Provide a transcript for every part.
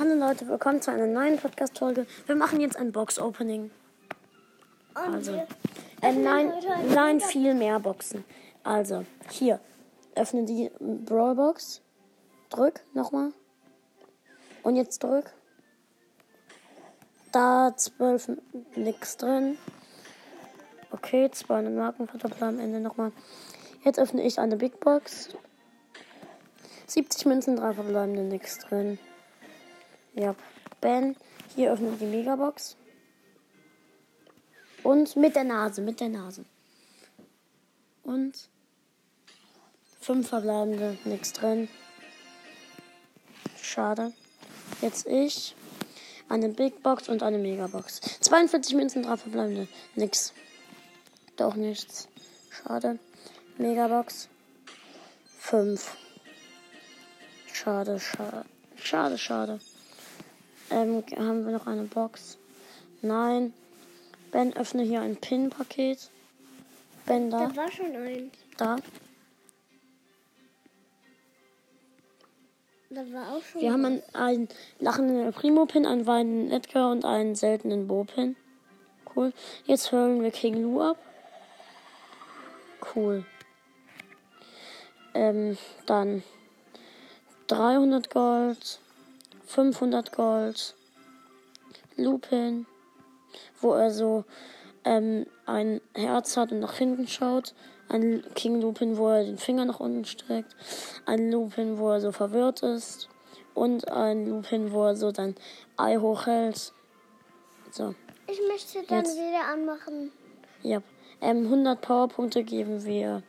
Hallo Leute, willkommen zu einer neuen Podcast-Folge. Wir machen jetzt ein Box-Opening. Also, äh, nein, nein, viel mehr Boxen. Also, hier, öffne die Brawlbox. Drück nochmal. Und jetzt drück. Da 12 nix drin. Okay, 200 Marken verdoppelt am Ende nochmal. Jetzt öffne ich eine Big Box. 70 Münzen, 3 verbleibende, nix drin. Ja, Ben, hier öffnet die Megabox. Und mit der Nase, mit der Nase. Und 5 verbleibende, nix drin. Schade. Jetzt ich. Eine Big Box und eine Megabox. 42 Münzen, 3 verbleibende, nix. Doch nichts. Schade. Megabox. 5. Schade, schade. Schade, schade. Ähm, haben wir noch eine Box? Nein. Ben, öffne hier ein Pin-Paket. Ben, da. Da war schon eins. Da. Da war auch schon Wir haben einen, einen lachenden Primo-Pin, einen weinenden Edgar und einen seltenen Bo-Pin. Cool. Jetzt hören wir King Lou ab. Cool. Ähm, dann 300 Gold, 500 Gold, Lupin, wo er so ähm, ein Herz hat und nach hinten schaut. Ein King Lupin, wo er den Finger nach unten streckt. Ein Lupin, wo er so verwirrt ist. Und ein Lupin, wo er so sein Ei hochhält. So, Ich möchte dann Jetzt. wieder anmachen. ja. Ähm, 100 Powerpunkte geben wir.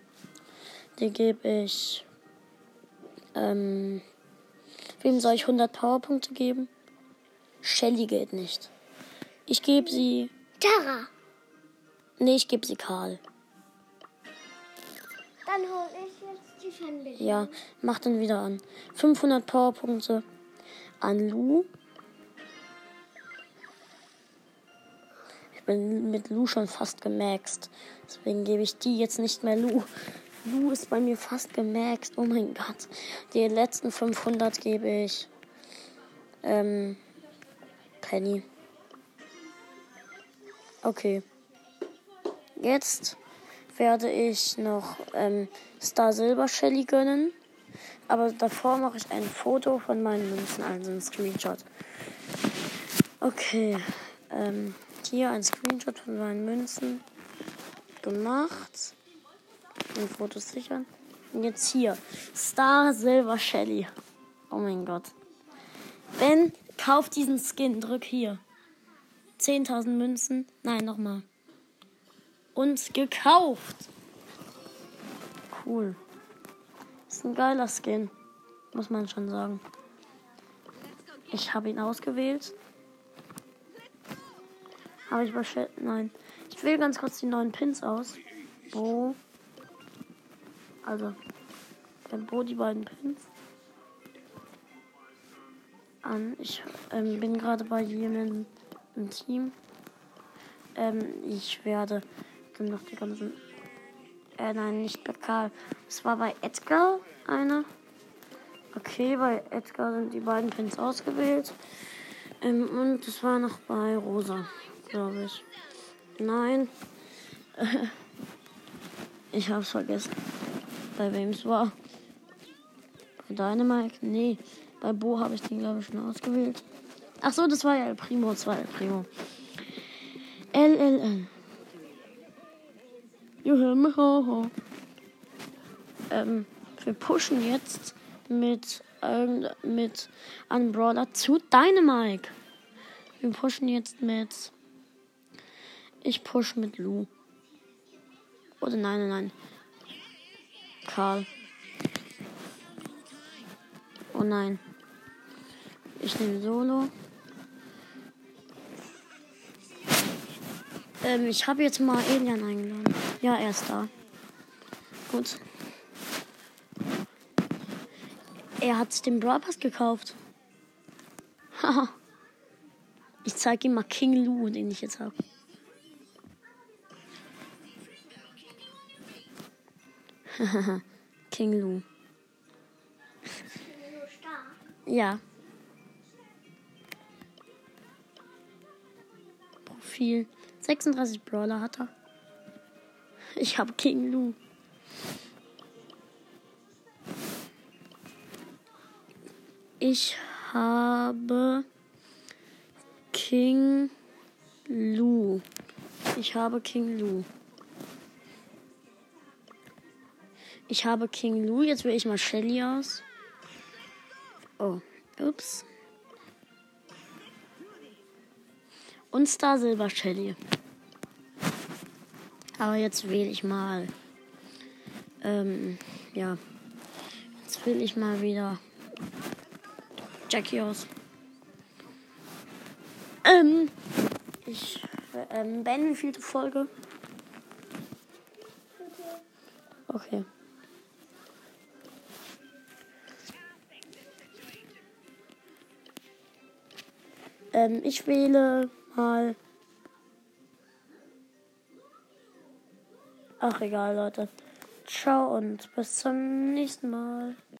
Die gebe ich. Ähm, wem soll ich 100 Powerpunkte geben? Shelly geht nicht. Ich gebe sie. Tara, Nee, ich gebe sie Karl. dann hole ich jetzt die Fanbilder. Ja, mach dann wieder an. 500 Powerpunkte an Lu. Ich bin mit Lu schon fast gemaxt. Deswegen gebe ich die jetzt nicht mehr Lu. Lu ist bei mir fast gemaxt. Oh mein Gott. Die letzten 500 gebe ich ähm, Penny. Okay. Jetzt werde ich noch ähm, Star Silver Shelly gönnen. Aber davor mache ich ein Foto von meinen Münzen, also ein Screenshot. Okay. Ähm, hier ein Screenshot von meinen Münzen gemacht. Und Fotos sichern. Und jetzt hier. Star Silver Shelly. Oh mein Gott. Ben, kauf diesen Skin. Drück hier. 10.000 Münzen. Nein, nochmal. Und gekauft. Cool. Ist ein geiler Skin. Muss man schon sagen. Ich habe ihn ausgewählt. Habe ich wahrscheinlich. Nein. Ich wähle ganz kurz die neuen Pins aus. Wo? Also. Dann Bo die beiden Pins. An. Ich ähm, bin gerade bei jemandem im Team. Ähm, ich werde dann noch die ganzen. Äh, nein, nicht bei Karl. Es war bei Edgar einer. Okay, bei Edgar sind die beiden Pins ausgewählt. Ähm, und es war noch bei Rosa, glaube ich. Nein. ich hab's vergessen. Bei wem es war. Bei Dynamite? Nee. Bei Bo habe ich den, glaube ich, schon ausgewählt. Ach so, das war ja El Primo. Das war El Primo. LLL. Ähm, wir pushen jetzt mit, ähm, mit einem Brawler zu Dynamite. Wir pushen jetzt mit. Ich push mit Lou. Oder nein, nein, nein. Karl. Oh nein. Ich nehme Solo. Ähm, ich habe jetzt mal Elian eingeladen. Ja, er ist da. Gut. Er hat den Brawl Pass gekauft. Haha. ich zeige ihm mal King Lou, den ich jetzt habe. King Lu. Ja. Profil. 36 Brawler hat er. Ich habe King Lu. Ich habe King Lu. Ich habe King Lu. Ich habe King Lu. Jetzt wähle ich mal Shelly aus. Oh, ups. Und Star Silber Shelly. Aber jetzt wähle ich mal. Ähm, ja. Jetzt wähle ich mal wieder Jackie aus. Ähm, ich ähm, beende wie vielte Folge? Okay. Ähm, ich wähle mal. Ach egal, Leute. Ciao und bis zum nächsten Mal.